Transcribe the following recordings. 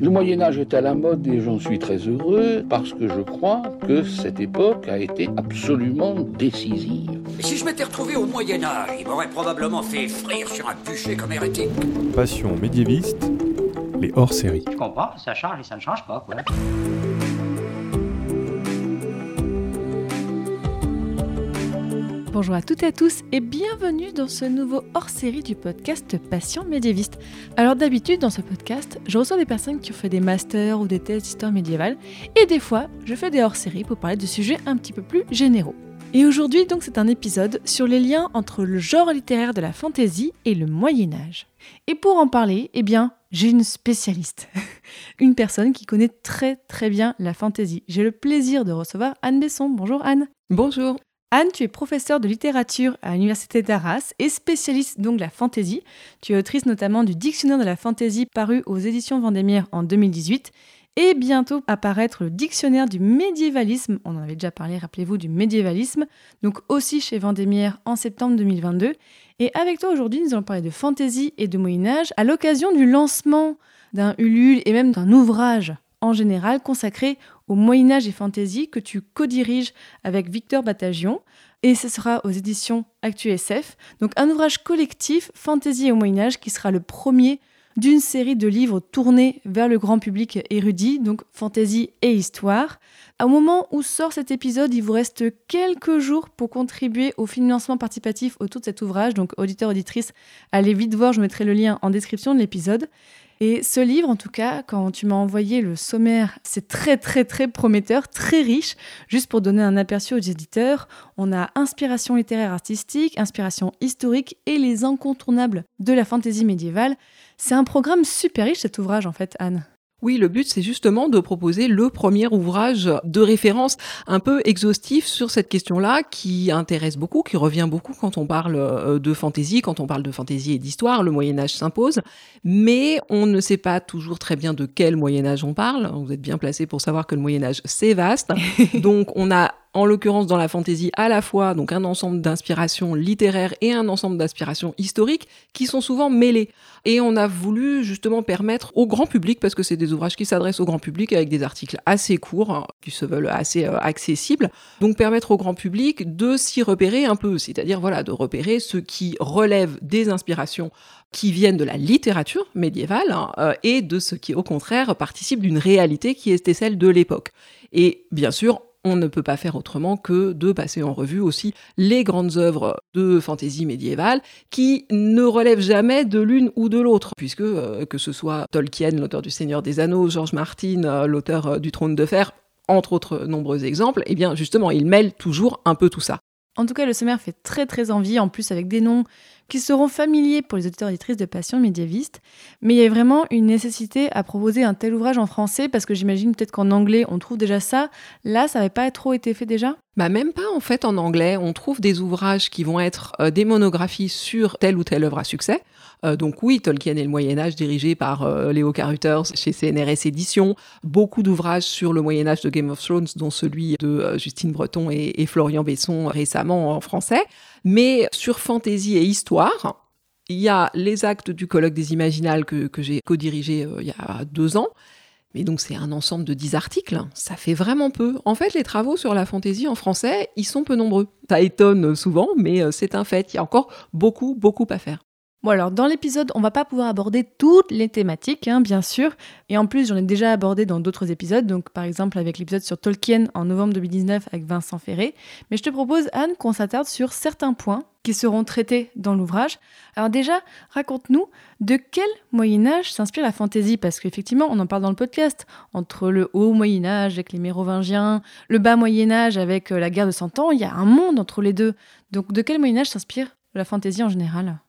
Le Moyen Âge est à la mode et j'en suis très heureux parce que je crois que cette époque a été absolument décisive. Si je m'étais retrouvé au Moyen Âge, il m'aurait probablement fait frire sur un bûcher comme hérétique. Passion médiéviste, les hors-séries. Je comprends, ça change et ça ne change pas, quoi. Bonjour à toutes et à tous et bienvenue dans ce nouveau hors-série du podcast Passion médiéviste. Alors d'habitude dans ce podcast, je reçois des personnes qui ont fait des masters ou des thèses d'histoire médiévale et des fois, je fais des hors-séries pour parler de sujets un petit peu plus généraux. Et aujourd'hui donc c'est un épisode sur les liens entre le genre littéraire de la fantaisie et le Moyen Âge. Et pour en parler, eh bien, j'ai une spécialiste, une personne qui connaît très très bien la fantaisie. J'ai le plaisir de recevoir Anne Besson. Bonjour Anne. Bonjour. Anne, tu es professeure de littérature à l'Université d'Arras et spécialiste donc de la fantaisie. Tu es autrice notamment du Dictionnaire de la fantaisie paru aux éditions Vendémiaire en 2018 et bientôt apparaître le Dictionnaire du médiévalisme. On en avait déjà parlé, rappelez-vous, du médiévalisme, donc aussi chez Vendémiaire en septembre 2022. Et avec toi aujourd'hui, nous allons parler de fantaisie et de Moyen Âge à l'occasion du lancement d'un Ulule et même d'un ouvrage en général consacré au Moyen Âge et Fantaisie que tu co-diriges avec Victor Batagion. Et ce sera aux éditions ActuSF. Donc un ouvrage collectif, Fantaisie au Moyen Âge, qui sera le premier d'une série de livres tournés vers le grand public érudit, donc fantaisie et histoire. Au moment où sort cet épisode, il vous reste quelques jours pour contribuer au financement participatif autour de cet ouvrage. Donc, auditeurs, auditrices, allez vite voir, je mettrai le lien en description de l'épisode. Et ce livre, en tout cas, quand tu m'as envoyé le sommaire, c'est très très très prometteur, très riche. Juste pour donner un aperçu aux éditeurs, on a inspiration littéraire artistique, inspiration historique et les incontournables de la fantaisie médiévale. C'est un programme super riche cet ouvrage en fait, Anne. Oui, le but, c'est justement de proposer le premier ouvrage de référence un peu exhaustif sur cette question-là qui intéresse beaucoup, qui revient beaucoup quand on parle euh, de fantaisie, quand on parle de fantaisie et d'histoire, le Moyen Âge s'impose, mais on ne sait pas toujours très bien de quel Moyen Âge on parle. Vous êtes bien placé pour savoir que le Moyen Âge, c'est vaste. Donc on a en l'occurrence dans la fantaisie à la fois donc un ensemble d'inspirations littéraires et un ensemble d'inspirations historiques qui sont souvent mêlés. Et on a voulu justement permettre au grand public, parce que c'est des ouvrages qui s'adressent au grand public avec des articles assez courts, hein, qui se veulent assez euh, accessibles, donc permettre au grand public de s'y repérer un peu, c'est-à-dire voilà de repérer ce qui relève des inspirations qui viennent de la littérature médiévale hein, euh, et de ce qui au contraire participe d'une réalité qui était celle de l'époque. Et bien sûr, on ne peut pas faire autrement que de passer en revue aussi les grandes œuvres de fantaisie médiévale qui ne relèvent jamais de l'une ou de l'autre, puisque euh, que ce soit Tolkien, l'auteur du Seigneur des Anneaux, George Martin, euh, l'auteur euh, du Trône de Fer, entre autres nombreux exemples, eh bien justement, il mêle toujours un peu tout ça. En tout cas, le sommaire fait très très envie, en plus avec des noms qui seront familiers pour les auditeurs et de Passion médiéviste. Mais il y a vraiment une nécessité à proposer un tel ouvrage en français, parce que j'imagine peut-être qu'en anglais, on trouve déjà ça. Là, ça n'avait pas trop été fait déjà? Bah même pas en fait en anglais. On trouve des ouvrages qui vont être euh, des monographies sur telle ou telle œuvre à succès. Euh, donc oui, Tolkien et le Moyen Âge dirigé par euh, Léo Carruthers chez CNRS Éditions. Beaucoup d'ouvrages sur le Moyen Âge de Game of Thrones, dont celui de Justine Breton et, et, Florian Besson récemment en français. Mais sur fantaisie et histoire, il y a les actes du colloque des Imaginales que, j'ai co-dirigé il y a deux ans. Mais donc c'est un ensemble de 10 articles, ça fait vraiment peu. En fait, les travaux sur la fantaisie en français, ils sont peu nombreux. Ça étonne souvent, mais c'est un fait. Il y a encore beaucoup, beaucoup à faire. Bon alors dans l'épisode, on va pas pouvoir aborder toutes les thématiques, hein, bien sûr, et en plus j'en ai déjà abordé dans d'autres épisodes, donc par exemple avec l'épisode sur Tolkien en novembre 2019 avec Vincent Ferré, mais je te propose Anne qu'on s'attarde sur certains points qui seront traités dans l'ouvrage. Alors déjà, raconte-nous de quel Moyen Âge s'inspire la fantaisie, parce qu'effectivement on en parle dans le podcast, entre le haut Moyen Âge avec les Mérovingiens, le bas Moyen Âge avec euh, la guerre de Cent Ans, il y a un monde entre les deux. Donc de quel Moyen Âge s'inspire la fantaisie en général?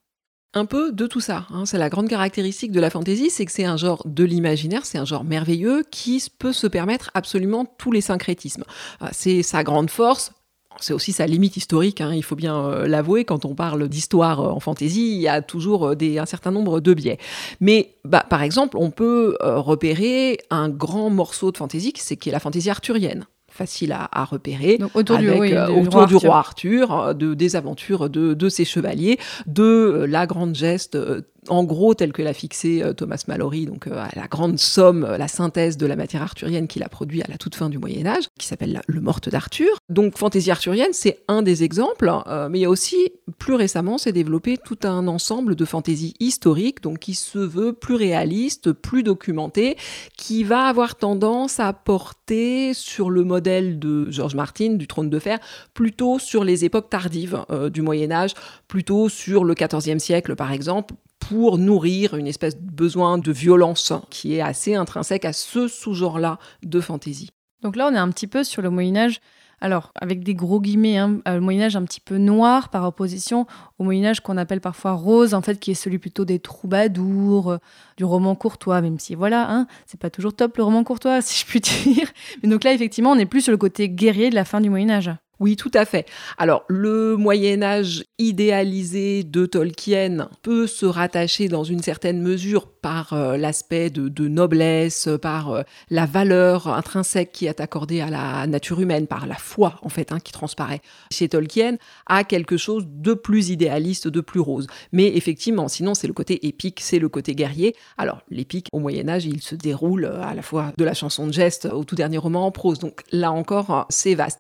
Un peu de tout ça. Hein. C'est la grande caractéristique de la fantaisie, c'est que c'est un genre de l'imaginaire, c'est un genre merveilleux qui peut se permettre absolument tous les syncrétismes. Ah, c'est sa grande force. C'est aussi sa limite historique, hein, il faut bien euh, l'avouer. Quand on parle d'histoire euh, en fantaisie, il y a toujours euh, un certain nombre de biais. Mais bah, par exemple, on peut repérer un grand morceau de fantaisie, c'est qui est la fantaisie arthurienne facile à, repérer. autour, du, autour du, roi Arthur, de, des aventures de, de ses chevaliers, de la grande geste en gros tel que l'a fixé euh, Thomas Mallory, donc euh, la grande somme, la synthèse de la matière arthurienne qu'il a produit à la toute fin du Moyen Âge, qui s'appelle Le Morte d'Arthur. Donc fantaisie arthurienne, c'est un des exemples, mais il y a aussi, plus récemment, s'est développé tout un ensemble de fantaisies historiques, donc qui se veut plus réaliste, plus documenté, qui va avoir tendance à porter sur le modèle de George Martin, du Trône de Fer, plutôt sur les époques tardives du Moyen Âge, plutôt sur le XIVe siècle par exemple, pour nourrir une espèce de besoin de violence qui est assez intrinsèque à ce sous-genre-là de fantaisie. Donc là, on est un petit peu sur le Moyen Âge, alors avec des gros guillemets, hein, euh, le Moyen Âge un petit peu noir par opposition au Moyen Âge qu'on appelle parfois rose, en fait, qui est celui plutôt des troubadours, euh, du roman courtois, même si voilà, hein, c'est pas toujours top le roman courtois, si je puis dire. Mais donc là, effectivement, on est plus sur le côté guerrier de la fin du Moyen Âge. Oui, tout à fait. Alors, le Moyen Âge idéalisé de Tolkien peut se rattacher dans une certaine mesure par euh, l'aspect de, noblesse, par euh, la valeur intrinsèque qui est accordée à la nature humaine, par la foi, en fait, hein, qui transparaît chez Tolkien, à quelque chose de plus idéaliste, de plus rose. Mais effectivement, sinon, c'est le côté épique, c'est le côté guerrier. Alors, l'épique, au Moyen Âge, il se déroule euh, à la fois de la chanson de geste au tout dernier roman en prose. Donc, là encore, c'est vaste.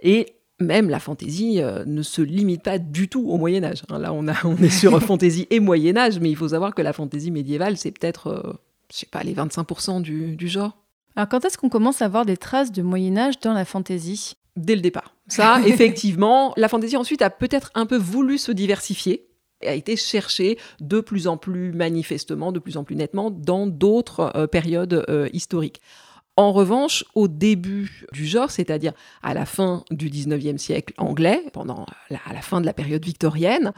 Et même la fantaisie euh, ne se limite pas du tout au Moyen Âge. Hein. là, on, est sur fantaisie et Moyen Âge, mais il faut savoir que la fantaisie médiévale, c'est peut-être, je euh, je sais pas, les 25% du, du, genre. Alors, quand est-ce qu'on commence à voir des traces de Moyen Âge dans la fantaisie? Dès le départ. Ça, effectivement, la fantaisie ensuite a peut-être un peu voulu se diversifier et a été cherchée de plus en plus manifestement, de plus en plus nettement dans d'autres euh, périodes historiques. En revanche, au début du genre, c'est-à-dire à la fin du 19e siècle anglais, pendant la, à la fin de la période victorienne,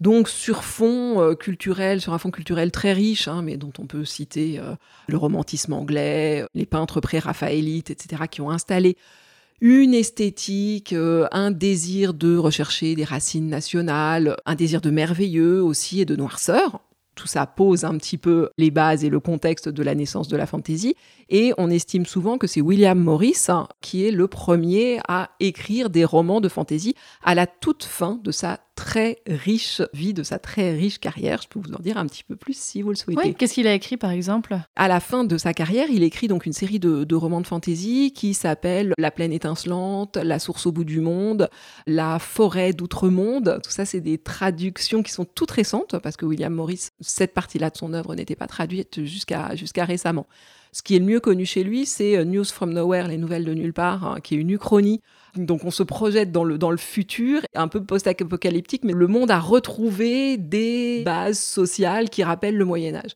donc sur fond euh, culturel, sur un fond culturel très riche, hein, mais dont on peut citer euh, le romantisme anglais, les peintres pré-raphaélites, etc., qui ont installé une esthétique, euh, un désir de rechercher des racines nationales, un désir de merveilleux aussi et de noirceur tout ça pose un petit peu les bases et le contexte de la naissance de la fantaisie. Et on estime souvent que c'est William Morris hein, qui est le premier à écrire des romans de fantaisie à la toute fin de sa très riche vie, de sa très riche carrière. Je peux vous en dire un petit peu plus si vous le souhaitez. Qu'est-ce qu'il a écrit par exemple? À la fin de sa carrière, il écrit donc une série de, romans de fantaisie qui s'appellent La plaine étincelante, La source au bout du monde, La forêt d'outre-monde. Tout ça, c'est des traductions qui sont toutes récentes parce que William Morris, cette partie-là de son œuvre n'était pas traduite jusqu'à jusqu'à récemment. Ce qui est le mieux connu chez lui, c'est euh, News from Nowhere, les nouvelles de nulle part, hein, qui est une uchronie. Donc on se projette dans le, dans le futur, un peu post-apocalyptique, mais le monde a retrouvé des bases sociales qui rappellent le Moyen Âge.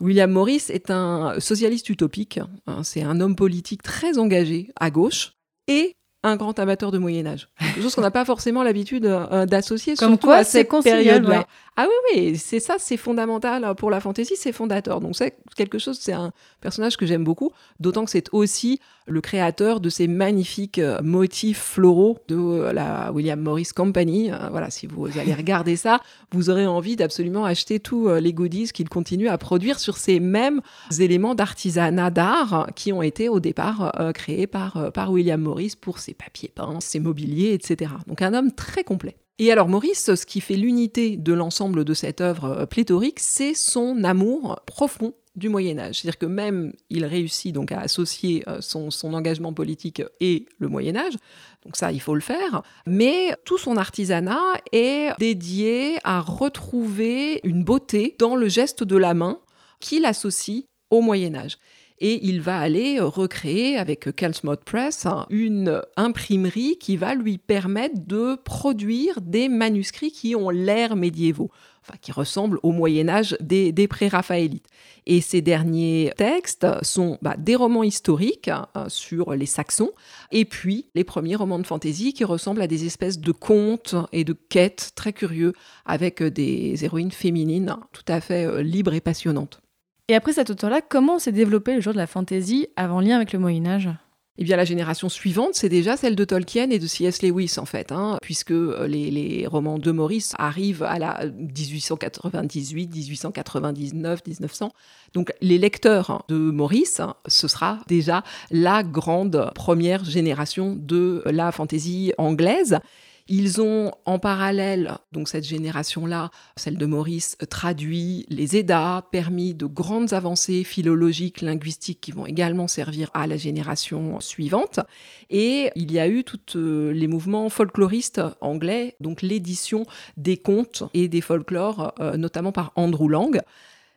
William Morris est un socialiste utopique, hein, c'est un homme politique très engagé à gauche, et un grand amateur de Moyen Âge. Chose qu'on n'a pas forcément l'habitude euh, d'associer, Comme quoi, à cette période-là. Ah oui, oui, c'est ça, c'est fondamental pour la fantaisie, c'est fondateur. Donc c'est quelque chose, c'est un personnage que j'aime beaucoup, d'autant que c'est aussi le créateur de ces magnifiques euh, motifs floraux de euh, la William Morris Company. Voilà, si vous allez regarder ça, vous aurez envie d'absolument acheter tous les goodies qu'il continue à produire sur ces mêmes éléments d'artisanat d'art qui ont été au départ créés par, par William Morris pour ses papiers peints, ses mobiliers, etc. Donc un homme très complet. Et alors Maurice, ce qui fait l'unité de l'ensemble de cette œuvre euh, pléthorique, c'est son amour profond du Moyen Âge. C'est-à-dire que même il réussit donc à associer euh, son, son, engagement politique et le Moyen Âge. Donc ça, il faut le faire. Mais tout son artisanat est dédié à retrouver une beauté dans le geste de la main qu'il associe au Moyen Âge et il va aller recréer avec Calsmode Press une imprimerie qui va lui permettre de produire des manuscrits qui ont l'air médiévaux, enfin qui ressemblent au Moyen Âge des, pré-raphaélites. Et ces derniers textes sont bah, des romans historiques hein, sur les Saxons, et puis les premiers romans de fantaisie qui ressemblent à des espèces de contes et de quêtes très curieux avec des héroïnes féminines tout à fait euh, libres et passionnantes. Et après cet auteur-là, comment s'est développé le genre de la fantaisie avant lien avec le Moyen Âge eh bien, la génération suivante, c'est déjà celle de Tolkien et de C.S. Lewis, en fait, hein, puisque euh, les, romans de Maurice arrivent à la 1898, 1899, 1900. Donc, les lecteurs hein, de Maurice, hein, ce sera déjà la grande première génération de la fantaisie anglaise. Ils ont en parallèle, donc cette génération-là, celle de Maurice, traduit les EDA, permis de grandes avancées philologiques, linguistiques qui vont également servir à la génération suivante. Et il y a eu tous euh, les mouvements folkloristes anglais, donc l'édition des contes et des folklores, euh, notamment par Andrew Lang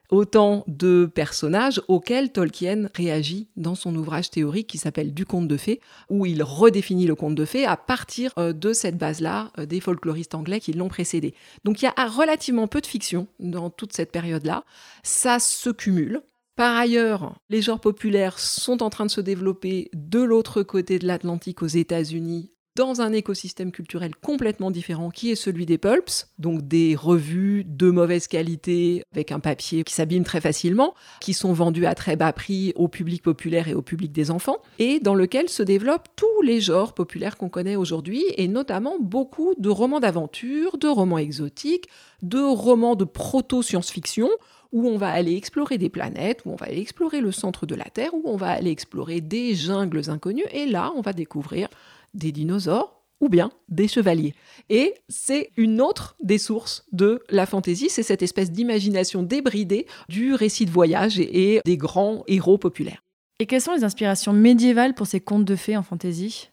autant de personnages auxquels Tolkien réagit dans son ouvrage théorique qui s'appelle Du conte de fées, où il redéfinit le conte de fées à partir euh, de cette base-là euh, des folkloristes anglais qui l'ont précédé. Donc il y a relativement peu de fiction dans toute cette période-là. Ça se cumule. Par ailleurs, les genres populaires sont en train de se développer de l'autre côté de l'Atlantique aux États-Unis dans un écosystème culturel complètement différent qui est celui des pulps, donc des revues de mauvaise qualité avec un papier qui s'abîme très facilement, qui sont vendus à très bas prix au public populaire et au public des enfants, et dans lequel se développent tous les genres populaires qu'on connaît aujourd'hui, et notamment beaucoup de romans d'aventure, de romans exotiques, de romans de proto-science-fiction, où on va aller explorer des planètes, où on va aller explorer le centre de la Terre, où on va aller explorer des jungles inconnus, et là, on va découvrir des dinosaures ou bien des chevaliers. Et c'est une autre des sources de la fantaisie, c'est cette espèce d'imagination débridée du récit de voyage et des grands héros populaires. Et quelles sont les inspirations médiévales pour ces contes de fées en fantaisie?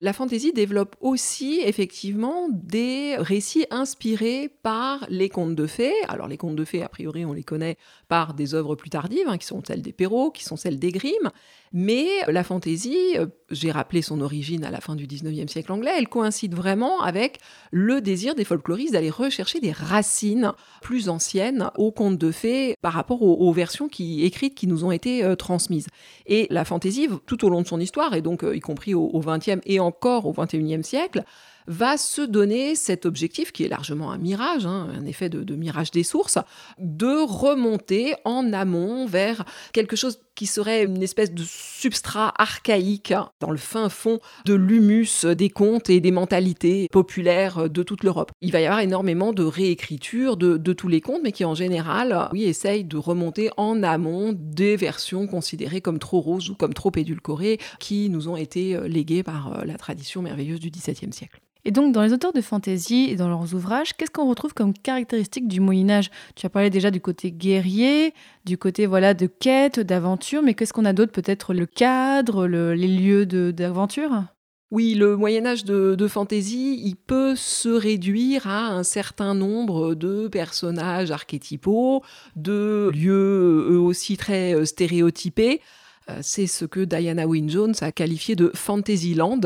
La fantaisie développe aussi effectivement des récits inspirés par les contes de fées. Alors les contes de fées, a priori, on les connaît par des œuvres plus tardives, hein, qui sont celles des Perrault, qui sont celles des Grimm. Mais la fantaisie, euh, j'ai rappelé son origine à la fin du 19e siècle anglais, elle coïncide vraiment avec le désir des folkloristes d'aller rechercher des racines plus anciennes aux contes de fées par rapport aux, versions qui, écrites qui nous ont été euh, transmises. Et la fantaisie, tout au long de son histoire, et donc euh, y compris au, au 20e et encore au 21e siècle, va se donner cet objectif, qui est largement un mirage, hein, un effet de, mirage des sources, de remonter en amont vers quelque chose qui serait une espèce de substrat archaïque dans le fin fond de l'humus des contes et des mentalités populaires de toute l'Europe. Il va y avoir énormément de réécriture de, de, tous les contes, mais qui en général, oui, essayent de remonter en amont des versions considérées comme trop roses ou comme trop édulcorées, qui nous ont été léguées par la tradition merveilleuse du XVIIe siècle. Et donc, dans les auteurs de fantasy et dans leurs ouvrages, qu'est-ce qu'on retrouve comme caractéristique du Moyen Âge Tu as parlé déjà du côté guerrier, du côté voilà de quête, d'aventure, mais qu'est-ce qu'on a d'autre? Peut-être le cadre, les lieux d'aventure? Oui, le Moyen Âge de, de fantasy, il peut se réduire à un certain nombre de personnages archétypaux, de lieux eux aussi très euh, stéréotypés. Euh, c'est ce que Diana Wynne Jones a qualifié de Fantasyland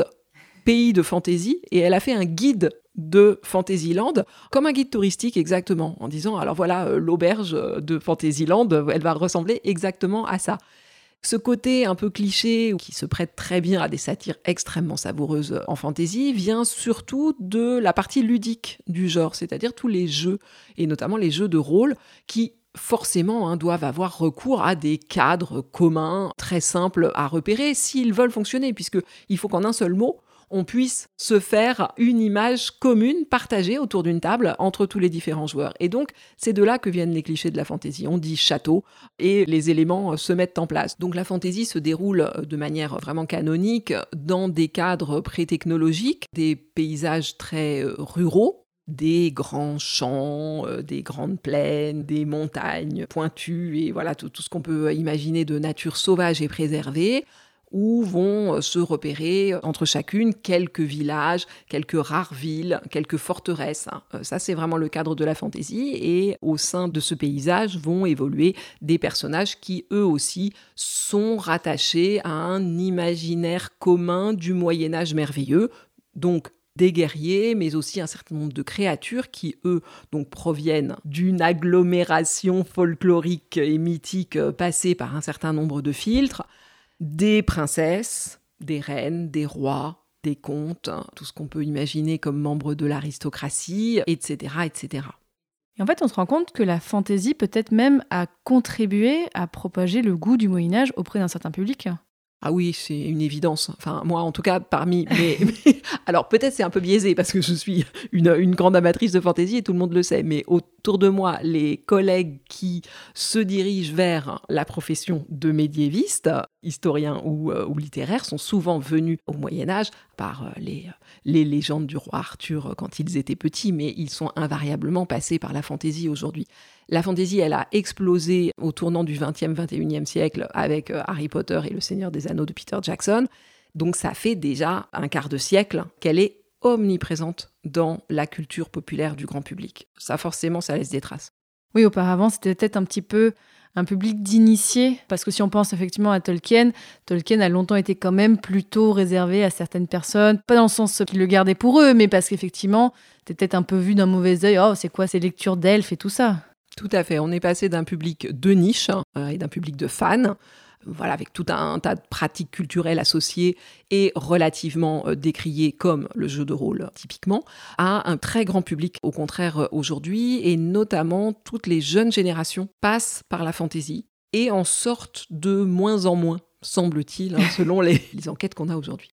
pays de fantaisie et elle a fait un guide de Fantasyland, comme un guide touristique exactement, en disant alors voilà, euh, l'auberge de Fantasyland, elle va ressembler exactement à ça. Ce côté un peu cliché, qui se prête très bien à des satires extrêmement savoureuses en fantaisie, vient surtout de la partie ludique du genre, c'est-à-dire tous les jeux, et notamment les jeux de rôle, qui forcément hein, doivent avoir recours à des cadres communs très simples à repérer s'ils veulent fonctionner, puisqu'il faut qu'en un seul mot, on puisse se faire une image commune, partagée autour d'une table entre tous les différents joueurs. Et donc, c'est de là que viennent les clichés de la fantaisie. On dit château et les éléments se mettent en place. Donc la fantaisie se déroule de manière vraiment canonique dans des cadres pré-technologiques, des paysages très euh, ruraux, des grands champs, euh, des grandes plaines, des montagnes pointues et voilà tout ce qu'on peut imaginer de nature sauvage et préservée où vont euh, se repérer euh, entre chacune quelques villages, quelques rares villes, quelques forteresses. Hein. Euh, ça, c'est vraiment le cadre de la fantaisie. Et au sein de ce paysage vont évoluer des personnages qui, eux aussi, sont rattachés à un imaginaire commun du Moyen Âge merveilleux. Donc, des guerriers, mais aussi un certain nombre de créatures qui, eux, donc proviennent d'une agglomération folklorique et mythique passée par un certain nombre de filtres des princesses, des reines, des rois, des comtes, hein, tout ce qu'on peut imaginer comme membres de l'aristocratie, etc., etc. Et en fait, on se rend compte que la fantaisie peut-être même a contribué à propager le goût du Moyen Âge auprès d'un certain public. Ah oui, c'est une évidence. Enfin, moi, en tout cas, parmi mes... Alors, peut-être c'est un peu biaisé parce que je suis une, grande amatrice de fantaisie et tout le monde le sait, mais autour de moi, les collègues qui se dirigent vers la profession de médiéviste, historien ou, euh, littéraire, sont souvent venus au Moyen Âge par euh, les, les légendes du roi Arthur quand ils étaient petits, mais ils sont invariablement passés par la fantaisie aujourd'hui. La fantaisie, elle a explosé au tournant du 20e, 21e siècle avec euh, Harry Potter et Le Seigneur des Anneaux de Peter Jackson. Donc ça fait déjà un quart de siècle qu'elle est omniprésente dans la culture populaire du grand public. Ça forcément, ça laisse des traces. Oui, auparavant, c'était peut-être un petit peu un public d'initiés, parce que si on pense effectivement à Tolkien, Tolkien a longtemps été quand même plutôt réservé à certaines personnes, pas dans le sens qu'ils le gardaient pour eux, mais parce qu'effectivement, c'était peut-être un peu vu d'un mauvais œil, oh, c'est quoi ces lectures d'elfes et tout ça? Tout à fait. On est passé d'un public de niche hein, et d'un public de fans voilà, avec tout un, tas de pratiques culturelles associées et relativement euh, décriées comme le jeu de rôle typiquement, à un très grand public au contraire euh, aujourd'hui, et notamment toutes les jeunes générations passent par la fantaisie et en sortent de moins en moins, semble-t-il, hein, selon les enquêtes qu'on a aujourd'hui.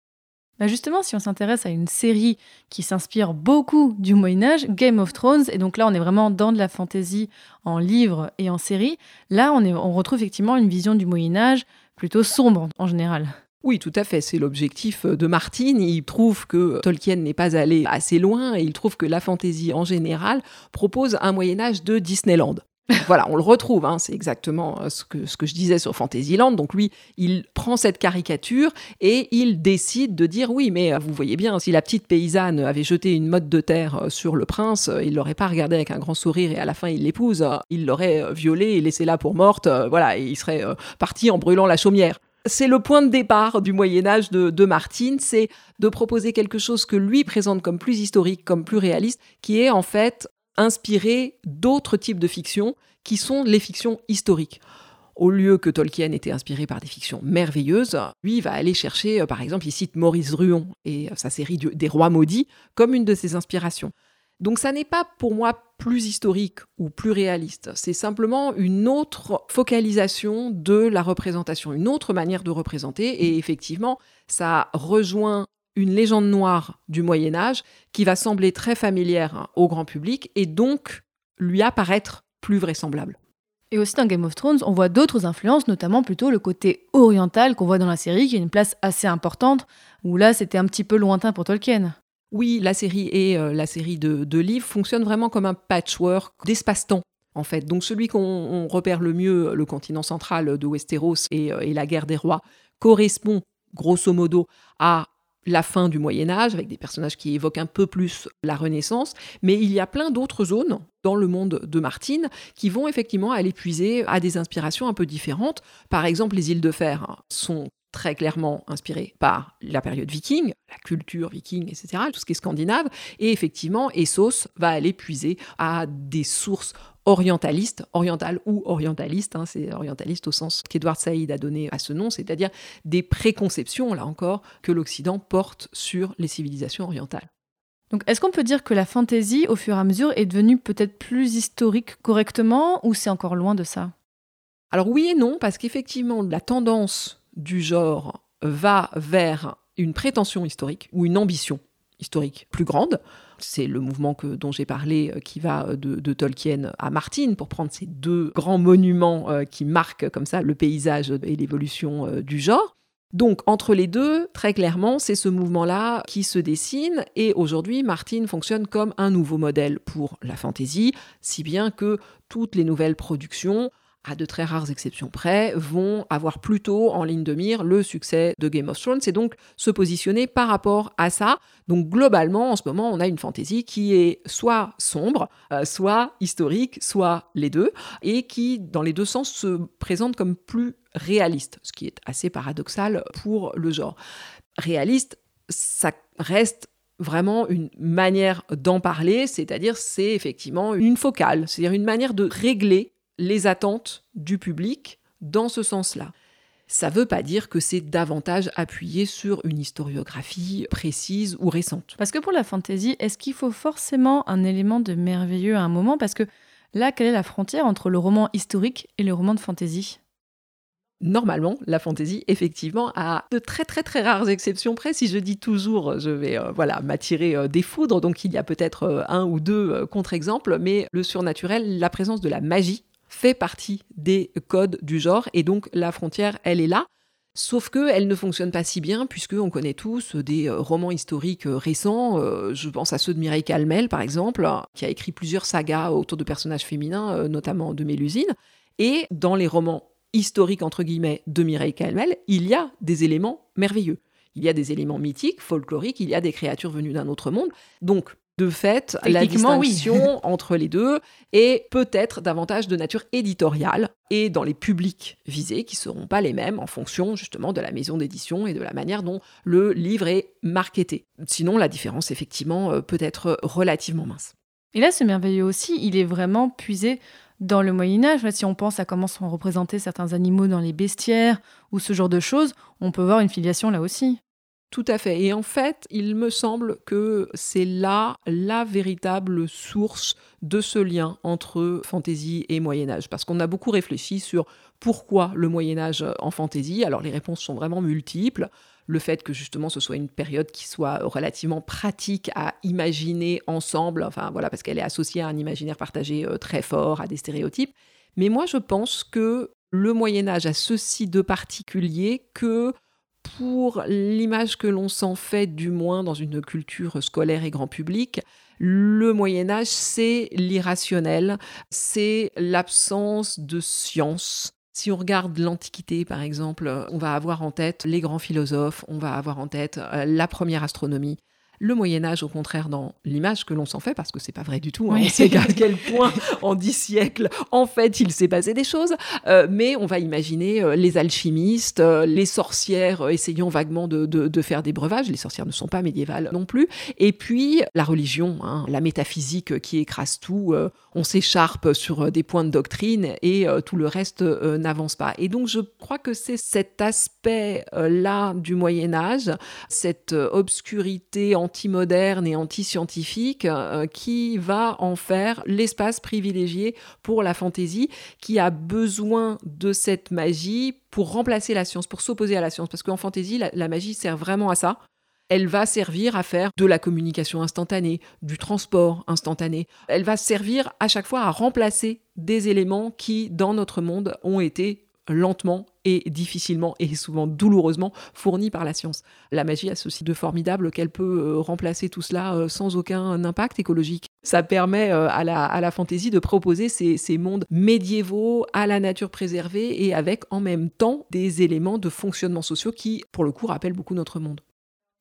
Bah, justement, si on s'intéresse à une série qui s'inspire beaucoup du Moyen Âge, Game of Thrones, et donc là on est vraiment dans de la fantaisie en livre et en série, là on, retrouve effectivement une vision du Moyen Âge plutôt sombre en général. Oui, tout à fait. C'est l'objectif de Martin. Il trouve que Tolkien n'est pas allé assez loin et il trouve que la fantaisie en général propose un Moyen Âge de Disneyland voilà, on le retrouve, hein, c'est exactement euh, ce que, je disais sur Fantasyland. Donc lui, il prend cette caricature et il décide de dire oui, mais euh, vous voyez bien, si la petite paysanne avait jeté une motte de terre euh, sur le prince, il l'aurait pas regardé avec un grand sourire et à la fin il l'épouse, il l'aurait violée et laissée là pour morte, voilà, et il serait parti en brûlant la chaumière. C'est le point de départ du Moyen Âge de, de Martine, c'est de proposer quelque chose que lui présente comme plus historique, comme plus réaliste, qui est en fait inspiré d'autres types de fictions qui sont les fictions historiques. Au lieu que Tolkien était inspiré par des fictions merveilleuses, lui va aller chercher, euh, par exemple, il cite Maurice Druon et sa série des rois maudits comme une de ses inspirations. Donc ça n'est pas pour moi plus historique ou plus réaliste, c'est simplement une autre focalisation de la représentation, une autre manière de représenter, et effectivement, ça rejoint une légende noire du Moyen Âge qui va sembler très familière au grand public et donc lui apparaître plus vraisemblable. Et aussi dans Game of Thrones, on voit d'autres influences, notamment plutôt le côté oriental qu'on voit dans la série, qui a une place assez importante, où là c'était un petit peu lointain pour Tolkien. Oui, la série et euh, la série de, livres fonctionnent vraiment comme un patchwork d'espace-temps. En fait, donc celui qu'on repère le mieux, le continent central de Westeros et, euh, et la guerre des rois, correspond grosso modo à la fin du Moyen Âge, avec des personnages qui évoquent un peu plus la Renaissance, mais il y a plein d'autres zones dans le monde de Martine qui vont effectivement aller puiser à des inspirations un peu différentes. Par exemple, les îles de fer sont très clairement inspirées par la période viking, la culture viking, etc., tout ce qui est scandinave. Et effectivement, Essos va aller puiser à des sources orientaliste, oriental ou orientaliste, hein, c'est orientaliste au sens qu'Edward Saïd a donné à ce nom, c'est-à-dire des préconceptions, là encore, que l'Occident porte sur les civilisations orientales. Donc, est-ce qu'on peut dire que la fantaisie, au fur et à mesure, est devenue peut-être plus historique correctement, ou c'est encore loin de ça? Alors oui et non, parce qu'effectivement, la tendance du genre va vers une prétention historique ou une ambition historique plus grande. C'est le mouvement que, dont j'ai parlé euh, qui va euh, de, Tolkien à Martin pour prendre ces deux grands monuments euh, qui marquent comme ça le paysage et l'évolution du genre. Donc entre les deux, très clairement, c'est ce mouvement-là qui se dessine et aujourd'hui, Martin fonctionne comme un nouveau modèle pour la fantaisie, si bien que toutes les nouvelles productions à de très rares exceptions près, vont avoir plutôt en ligne de mire le succès de Game of Thrones et donc se positionner par rapport à ça. Donc globalement, en ce moment, on a une fantaisie qui est soit sombre, euh, soit historique, soit les deux, et qui, dans les deux sens, se présente comme plus réaliste, ce qui est assez paradoxal pour le genre. Réaliste, ça reste vraiment une manière d'en parler, c'est-à-dire c'est effectivement une focale, c'est-à-dire une manière de régler les attentes du public dans ce sens-là. Ça ne veut pas dire que c'est davantage appuyé sur une historiographie précise ou récente. Parce que pour la fantaisie, est-ce qu'il faut forcément un élément de merveilleux à un moment? Parce que là, quelle est la frontière entre le roman historique et le roman de fantaisie Normalement, la fantaisie, effectivement, a de très très très rares exceptions près. Si je dis toujours, je vais euh, voilà m'attirer euh, des foudres. Donc il y a peut-être euh, un ou deux contre-exemples, mais le surnaturel, la présence de la magie fait partie des codes du genre et donc la frontière, elle est là. Sauf qu'elle ne fonctionne pas si bien, puisqu'on connaît tous des euh, romans historiques euh, récents. Euh, je pense à ceux de Mireille Calmel, par exemple, qui a écrit plusieurs sagas autour de personnages féminins, notamment de Mélusine. Et dans les romans historiques, entre guillemets, de Mireille Calmel, il y a des éléments merveilleux. Il y a des éléments mythiques, folkloriques, il y a des créatures venues d'un autre monde. Donc, de fait, la distinction entre les deux est peut-être davantage de nature éditoriale et dans les publics visés qui seront pas les mêmes en fonction justement de la maison d'édition et de la manière dont le livre est marketé. Sinon, la différence effectivement euh, peut être relativement mince. Et là, c'est merveilleux aussi, il est vraiment puisé dans le Moyen Âge. Si on pense à comment sont représentés certains animaux dans les bestiaires ou ce genre de choses, on peut voir une filiation là aussi. Tout à fait. Et en fait, il me semble que c'est là la véritable source de ce lien entre fantaisie et Moyen Âge. Parce qu'on a beaucoup réfléchi sur pourquoi le Moyen Âge en fantaisie. Alors les réponses sont vraiment multiples. Le fait que justement ce soit une période qui soit relativement pratique à imaginer ensemble, enfin voilà, parce qu'elle est associée à un imaginaire partagé euh, très fort, à des stéréotypes. Mais moi je pense que le Moyen Âge a ceci de particulier que pour l'image que l'on s'en fait, du moins dans une culture scolaire et grand public, le Moyen Âge, c'est l'irrationnel, c'est l'absence de science. Si on regarde l'Antiquité, par exemple, on va avoir en tête les grands philosophes, on va avoir en tête euh, la première astronomie, le Moyen Âge, au contraire, dans l'image que l'on s'en fait, parce que c'est pas vrai du tout, hein, on sait à quel point en dix siècles, en fait, il s'est passé des choses, euh, mais on va imaginer euh, les alchimistes, euh, les sorcières essayant vaguement de, faire des breuvages, les sorcières ne sont pas médiévales non plus, et puis la religion, hein, la métaphysique qui écrase tout, on s'écharpe sur des points de doctrine et tout le reste n'avance pas. Et donc je crois que c'est cet aspect-là du Moyen Âge, cette obscurité anti-moderne et anti-scientifique euh, qui va en faire l'espace privilégié pour la fantaisie qui a besoin de cette magie pour remplacer la science, pour s'opposer à la science. Parce qu'en fantaisie, la, magie sert vraiment à ça elle va servir à faire de la communication instantanée, du transport instantané. Elle va servir à chaque fois à remplacer des éléments qui, dans notre monde, ont été lentement et difficilement et souvent douloureusement fournis par la science. La magie a ceci de formidable qu'elle peut euh, remplacer tout cela euh, sans aucun impact écologique. Ça permet euh, à la, à la fantaisie de proposer ces, ces mondes médiévaux à la nature préservée et avec en même temps des éléments de fonctionnement sociaux qui, pour le coup, rappellent beaucoup notre monde.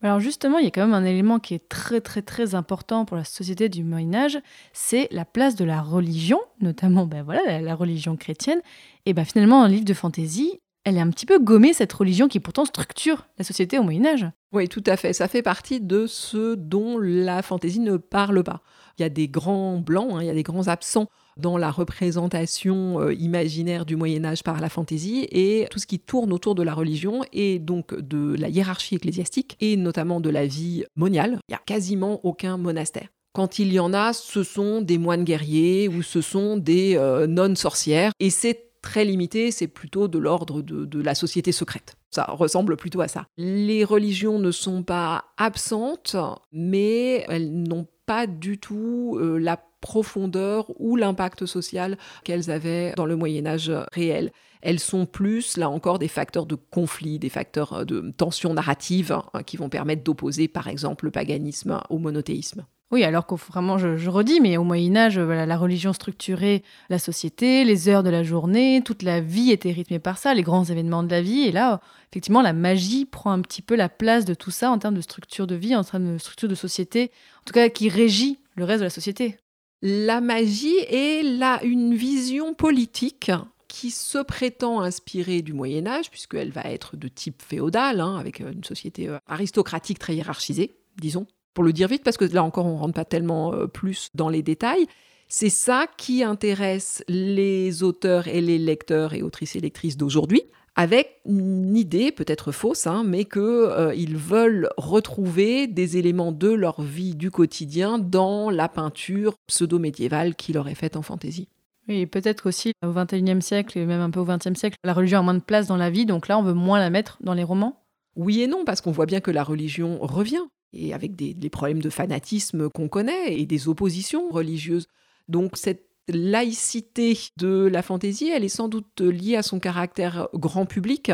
Alors justement, il y a quand même un élément qui est très très très important pour la société du Moyen Âge, c'est la place de la religion, notamment ben voilà, la, religion chrétienne. Et ben finalement, un livre de fantaisie, elle est un petit peu gommée, cette religion qui pourtant structure la société au Moyen Âge. Oui, tout à fait. Ça fait partie de ce dont la fantaisie ne parle pas. Il y a des grands blancs, hein, il y a des grands absents dans la représentation euh, imaginaire du Moyen Âge par la fantaisie et tout ce qui tourne autour de la religion et donc de la hiérarchie ecclésiastique et notamment de la vie moniale. Il n'y a quasiment aucun monastère. Quand il y en a, ce sont des moines guerriers ou ce sont des euh, nonnes sorcières et c'est très limité, c'est plutôt de l'ordre de, la société secrète. Ça ressemble plutôt à ça. Les religions ne sont pas absentes, mais elles n'ont pas du tout euh, la profondeur ou l'impact social qu'elles avaient dans le Moyen Âge réel. Elles sont plus, là encore, des facteurs de conflit, des facteurs de tension narrative hein, qui vont permettre d'opposer, par exemple, le paganisme au monothéisme. Oui, alors que vraiment, je, redis, mais au Moyen Âge, la religion structurait la société, les heures de la journée, toute la vie était rythmée par ça, les grands événements de la vie. Et là, effectivement, la magie prend un petit peu la place de tout ça en termes de structure de vie, en termes de structure de société, en tout cas qui régit le reste de la société la magie est là une vision politique qui se prétend inspirée du Moyen Âge, puisqu'elle va être de type féodal, hein, avec une société euh, aristocratique très hiérarchisée, disons, pour le dire vite, parce que là encore on ne rentre pas tellement euh, plus dans les détails. C'est ça qui intéresse les auteurs et les lecteurs et autrices et lectrices d'aujourd'hui, avec une idée peut-être fausse, hein, mais qu'ils euh, veulent retrouver des éléments de leur vie du quotidien dans la peinture pseudo-médiévale qui leur est faite en fantaisie. Oui, peut-être aussi au XXIe siècle et même un peu au XXe siècle, la religion a moins de place dans la vie, donc là on veut moins la mettre dans les romans Oui et non, parce qu'on voit bien que la religion revient, et avec des, des problèmes de fanatisme qu'on connaît et des oppositions religieuses. Donc cette laïcité de la fantaisie, elle est sans doute liée à son caractère grand public.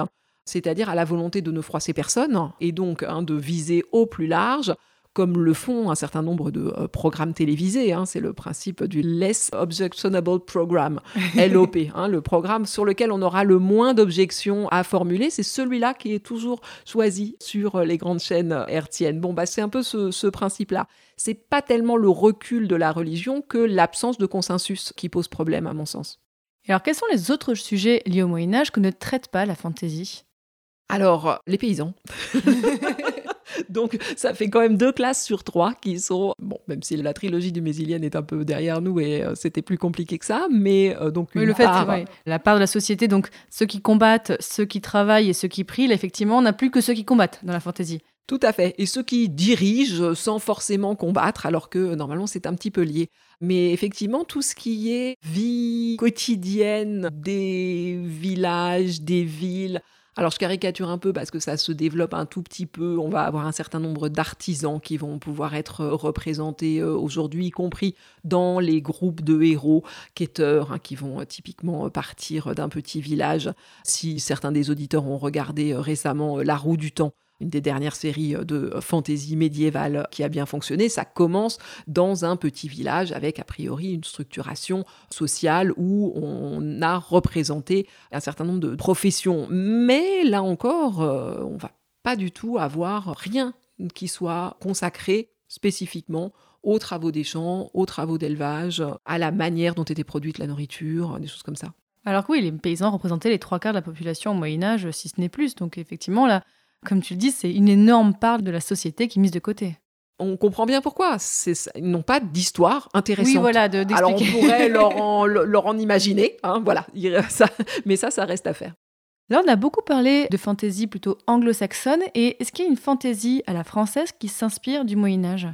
c'est-à-dire à la volonté de ne froisser personne, et donc hein, de viser au plus large, comme le font un certain nombre de euh, programmes télévisés. hein. c'est le principe du Less Objectionable Program, LOP, hein, le programme sur lequel on aura le moins d'objections à formuler. C'est celui-là qui est toujours choisi sur euh, les grandes chaînes euh, hertziennes. Bon, bah, c'est un peu ce, ce principe-là. C'est pas tellement le recul de la religion que l'absence de consensus qui pose problème, à mon sens. Et alors, quels sont les autres sujets liés au Moyen-Âge que ne traite pas la fantaisie? Alors, les paysans. Donc, ça fait quand même deux classes sur trois qui sont, bon, même si la trilogie du Mésilienne est un peu derrière nous et euh, c'était plus compliqué que ça, mais euh, donc Oui, une le fait, part- ouais, la part de la société, donc ceux qui combattent, ceux qui travaillent et ceux qui prient, là, effectivement, on n'a plus que ceux qui combattent dans la fantaisie. Tout à fait. Et ceux qui dirigent sans forcément combattre, alors que normalement c'est un petit peu lié. Mais effectivement, tout ce qui est vie quotidienne des villages, des villes. Alors je caricature un peu parce que ça se développe un tout petit peu. On va avoir un certain nombre d'artisans qui vont pouvoir être représentés euh, aujourd'hui, y compris dans les groupes de héros, quêteurs, hein, qui vont euh, typiquement euh, partir d'un petit village. Si certains des auditeurs ont regardé euh, récemment euh, La roue du temps, une des dernières séries euh, de fantasy médiévale qui a bien fonctionné. Ça commence dans un petit village avec a priori une structuration sociale où on a représenté un certain nombre de professions. Mais là encore, euh, on va pas du tout avoir rien qui soit consacré spécifiquement aux travaux des champs, aux travaux d'élevage, à la manière dont était produite la nourriture, des choses comme ça. Alors que oui, les paysans représentaient les trois quarts de la population au Moyen-Âge, si ce n'est plus. Donc effectivement, là, comme tu le dis, c'est une énorme part de la société qui est mise de côté. On comprend bien pourquoi. C'est- Ils n'ont pas d'histoire intéressante. Oui, voilà, de- Alors on pourrait leur en, leur en imaginer, hein, voilà. Il- ça- mais ça, ça reste à faire. Là, on a beaucoup parlé de fantaisie plutôt anglo-saxonne. Et est-ce qu'il y a une fantaisie à la française qui s'inspire du Moyen-Âge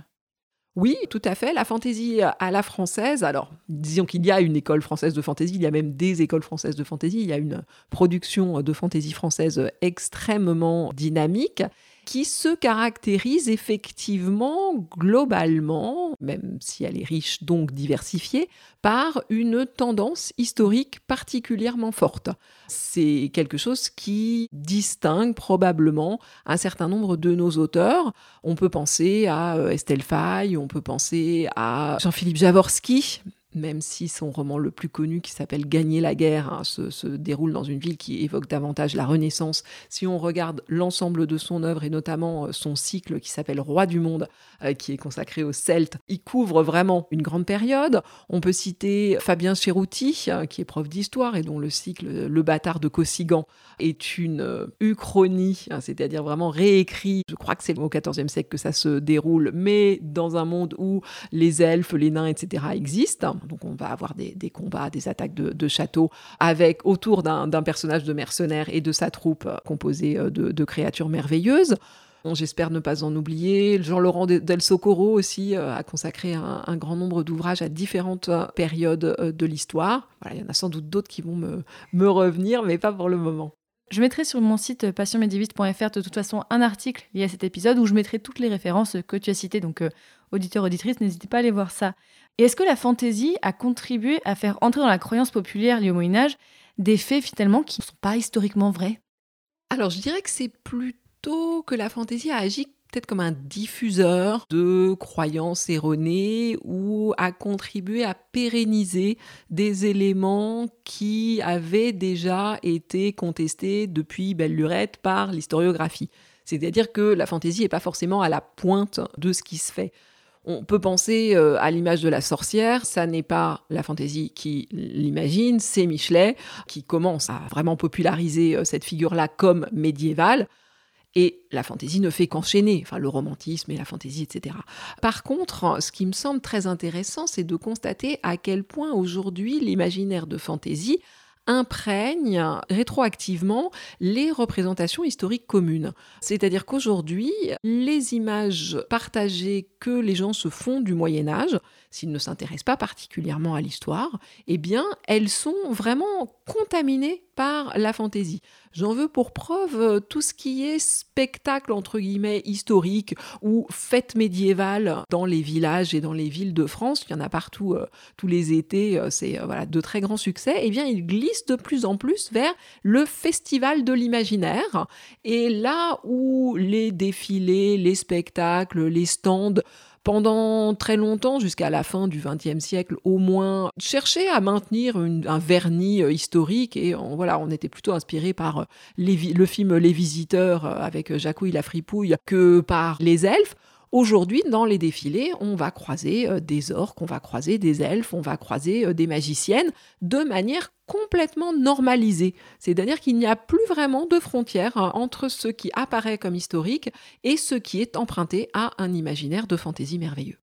Oui, tout à fait. La fantaisie à la française. Alors, disons qu'il y a une école française de fantaisie. Il y a même des écoles françaises de fantaisie. Il y a une production de fantaisie française extrêmement dynamique qui se caractérise effectivement globalement, même si elle est riche donc diversifiée, par une tendance historique particulièrement forte. C'est quelque chose qui distingue probablement un certain nombre de nos auteurs. On peut penser à euh, Estelle Faye, on peut penser à Jean-Philippe Javorski, même si son roman le plus connu, qui s'appelle Gagner la guerre, hein, se, déroule dans une ville qui évoque davantage la Renaissance. Si on regarde l'ensemble de son œuvre et notamment euh, son cycle qui s'appelle Roi du monde, euh, qui est consacré aux Celtes, il couvre vraiment une grande période. On peut citer Fabien Cherouti, euh, qui est prof d'histoire et dont le cycle euh, Le bâtard de Cossigan est une uchronie, hein, c'est-à-dire vraiment réécrit. Je crois que c'est au XIVe siècle que ça se déroule, mais dans un monde où les elfes, les nains, etc. existent. Donc on va avoir des, combats, des attaques de, châteaux avec autour d'un personnage de mercenaire et de sa troupe euh, composée euh, de, créatures merveilleuses. J'espère ne pas en oublier. Jean-Laurent de- Del Socorro aussi euh, a consacré un, grand nombre d'ouvrages à différentes périodes de l'histoire. Voilà, il y en a sans doute d'autres qui vont me, revenir, mais pas pour le moment. Je mettrai sur mon site passionmédiéviste.fr de toute façon un article lié à cet épisode où je mettrai toutes les références que tu as citées. Donc, euh, auditeurs, auditrices, n'hésitez pas à aller voir ça. Et est-ce que la fantaisie a contribué à faire entrer dans la croyance populaire liée au Moyen-Âge des faits finalement qui ne sont pas historiquement vrais? Alors, je dirais que c'est plutôt que la fantaisie a agi peut-être comme un diffuseur de croyances erronées ou a contribué à pérenniser des éléments qui avaient déjà été contestés depuis belle lurette par l'historiographie. C'est-à-dire que la fantaisie n'est pas forcément à la pointe de ce qui se fait. On peut penser euh, à l'image de la sorcière, ça n'est pas la fantaisie qui l'imagine, c'est Michelet qui commence à vraiment populariser euh, cette figure-là comme médiévale. Et la fantaisie ne fait qu'enchaîner, enfin le romantisme et la fantaisie, etc. Par contre, ce qui me semble très intéressant, c'est de constater à quel point aujourd'hui l'imaginaire de fantaisie imprègne rétroactivement les représentations historiques communes. C'est-à-dire qu'aujourd'hui, les images partagées que les gens se font du Moyen Âge, s'ils ne s'intéressent pas particulièrement à l'histoire, eh bien, elles sont vraiment contaminées par la fantaisie. J'en veux pour preuve euh, tout ce qui est spectacle entre guillemets historique ou fête médiévale dans les villages et dans les villes de France. Il y en a partout euh, tous les étés, euh, c'est voilà de très grands succès. Eh bien, il glisse de plus en plus vers le festival de l'imaginaire. Et là où les défilés, les spectacles, les stands pendant très longtemps, jusqu'à la fin du XXe siècle au moins, chercher à maintenir un vernis euh, historique et on, voilà, on était plutôt inspiré par euh, le film Les Visiteurs euh, avec Jacouille la fripouille que par les elfes. Aujourd'hui, dans les défilés, on va croiser des orques, on va croiser des elfes, on va croiser des magiciennes de manière complètement normalisée. C'est-à-dire qu'il n'y a plus vraiment de frontières hein, entre ce qui apparaît comme historique et ce qui est emprunté à un imaginaire de fantaisie merveilleux.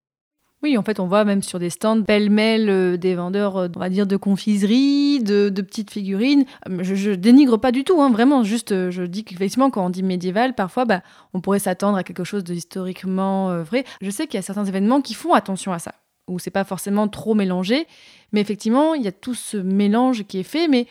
Oui, en fait, on voit même sur des stands pêle-mêle euh, des vendeurs, euh, on va dire, de confiserie, de, petites figurines. Euh, je, je, dénigre pas du tout, hein, vraiment. Juste, je dis qu'effectivement, quand on dit médiéval, parfois, bah, on pourrait s'attendre à quelque chose de historiquement vrai. Je sais qu'il y a certains événements qui font attention à ça où c'est pas forcément trop mélangé. Mais effectivement, il y a tout ce mélange qui est fait, mais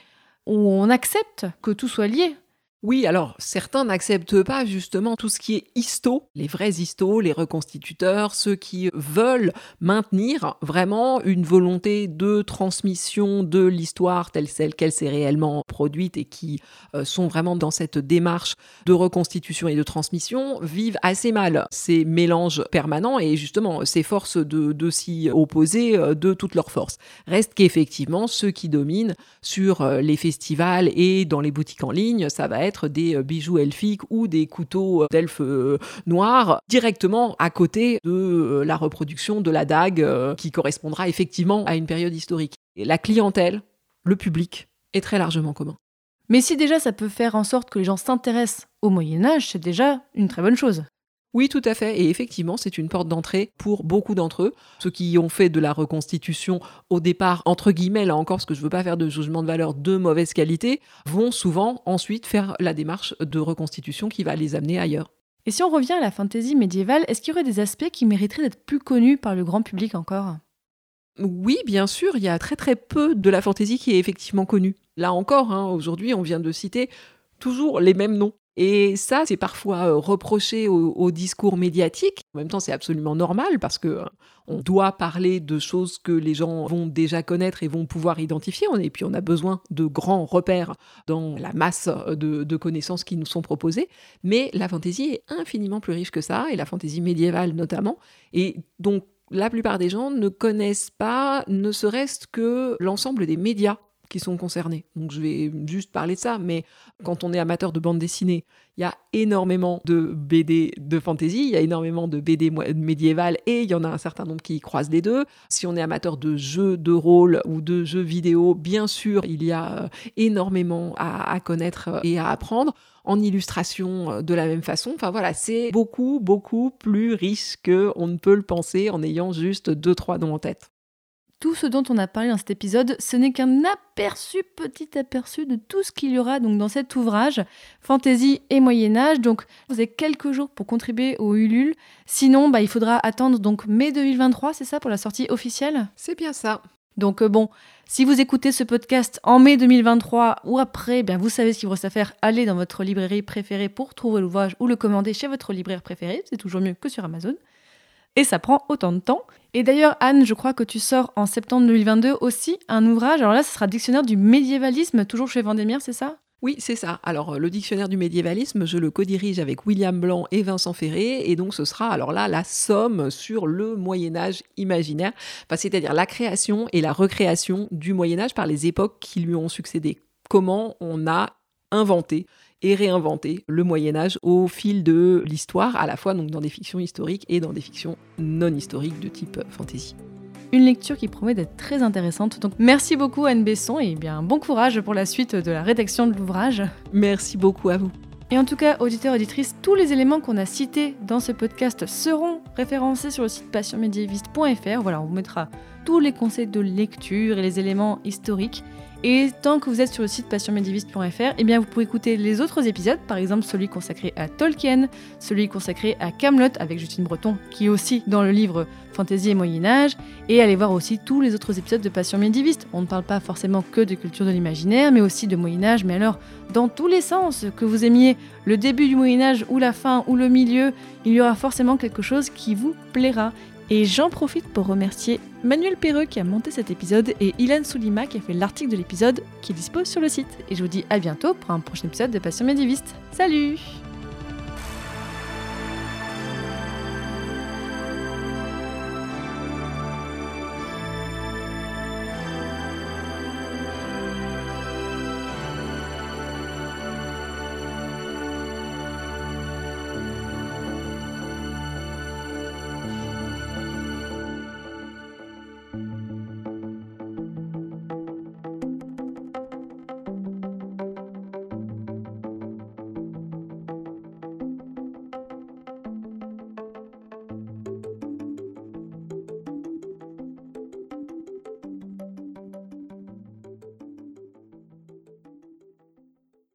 où on accepte que tout soit lié. Oui, alors certains n'acceptent pas justement tout ce qui est histo, les vrais histo, les reconstituteurs, ceux qui veulent maintenir vraiment une volonté de transmission de l'histoire telle celle qu'elle s'est réellement produite et qui euh, sont vraiment dans cette démarche de reconstitution et de transmission, vivent assez mal ces mélanges permanents et justement s'efforcent de, de s'y opposer euh, de toutes leurs forces. Reste qu'effectivement, ceux qui dominent sur euh, les festivals et dans les boutiques en ligne, ça va être des euh, bijoux elfiques ou des couteaux euh, d'elfes euh, noirs directement à côté de la reproduction de la dague qui correspondra effectivement à une période historique. Et la clientèle, le public, est très largement commun. Mais si déjà ça peut faire en sorte que les gens s'intéressent au Moyen Âge, c'est déjà une très bonne chose. Oui, tout à fait. Et effectivement, c'est une porte d'entrée pour beaucoup d'entre eux. Ceux qui ont fait de la reconstitution au départ, entre guillemets, là encore, parce que je ne veux pas faire de jugement de valeur de mauvaise qualité, vont souvent ensuite faire la démarche de reconstitution qui va les amener ailleurs. Et si on revient à la fantaisie médiévale, est-ce qu'il y aurait des aspects qui mériteraient d'être plus connus par le grand public encore? Oui, bien sûr, il y a très très peu de la fantaisie qui est effectivement connue. Là encore, hein, aujourd'hui, on vient de citer toujours les mêmes noms. Et ça, c'est parfois euh, reproché au, discours médiatique. En même temps, c'est absolument normal parce que euh, on doit parler de choses que les gens vont déjà connaître et vont pouvoir identifier. Et puis, on a besoin de grands repères dans la masse de, de connaissances qui nous sont proposées. Mais la fantaisie est infiniment plus riche que ça, et la fantaisie médiévale notamment. Et donc, la plupart des gens ne connaissent pas, ne serait-ce que l'ensemble des médias qui sont concernés. Donc je vais juste parler de ça, mais quand on est amateur de bande dessinée, il y a énormément de BD de fantasy, il y a énormément de BD médiévales et il y en a un certain nombre qui croisent les deux. Si on est amateur de jeux de rôle ou de jeux vidéo, bien sûr, il y a euh, énormément à, à connaître et à apprendre en illustration euh, de la même façon. Enfin voilà, c'est beaucoup, beaucoup plus riche qu'on ne peut le penser en ayant juste deux, trois noms en tête. Tout ce dont on a parlé dans cet épisode, ce n'est qu'un aperçu, petit aperçu de tout ce qu'il y aura donc dans cet ouvrage, Fantaisie et Moyen Âge. Donc vous avez quelques jours pour contribuer au Ulule. Sinon, bah, il faudra attendre donc mai 2023, c'est ça, pour la sortie officielle? C'est bien ça. Donc euh, bon, si vous écoutez ce podcast en mai 2023 ou après, eh bien vous savez ce qu'il vous reste à faire. Allez dans votre librairie préférée pour trouver l'ouvrage ou le commander chez votre libraire préféré. C'est toujours mieux que sur Amazon. Et ça prend autant de temps. Et d'ailleurs, Anne, je crois que tu sors en septembre 2022 aussi un ouvrage. Alors là, ce sera Dictionnaire du médiévalisme, toujours chez Vendémiaire, c'est ça? Oui, c'est ça. Alors, le dictionnaire du médiévalisme, je le co-dirige avec William Blanc et Vincent Ferré, et donc ce sera alors là la somme sur le Moyen Âge imaginaire, c'est-à-dire la création et la recréation du Moyen Âge par les époques qui lui ont succédé. Comment on a inventé et réinventer le Moyen Âge au fil de l'histoire, à la fois donc dans des fictions historiques et dans des fictions non historiques de type fantasy. Une lecture qui promet d'être très intéressante. Donc merci beaucoup Anne Besson et bien bon courage pour la suite de la rédaction de l'ouvrage. Merci beaucoup à vous. Et en tout cas, auditeurs, auditrices, tous les éléments qu'on a cités dans ce podcast seront référencés sur le site passionmédiéviste.fr. Voilà, on vous mettra tous les conseils de lecture et les éléments historiques. Et tant que vous êtes sur le site passionmédiéviste.fr, eh bien vous pouvez écouter les autres épisodes, par exemple celui consacré à Tolkien, celui consacré à Camelot avec Justine Breton, qui est aussi dans le livre Fantasy et Moyen Âge, et aller voir aussi tous les autres épisodes de Passion médiéviste. On ne parle pas forcément que de culture de l'imaginaire, mais aussi de Moyen Âge, mais alors dans tous les sens, que vous aimiez le début du Moyen Âge ou la fin ou le milieu, il y aura forcément quelque chose qui vous plaira. Et j'en profite pour remercier Manuel Perreux qui a monté cet épisode et Ilan Soulima qui a fait l'article de l'épisode qui dispose sur le site. Et je vous dis à bientôt pour un prochain épisode de Passion médiéviste. Salut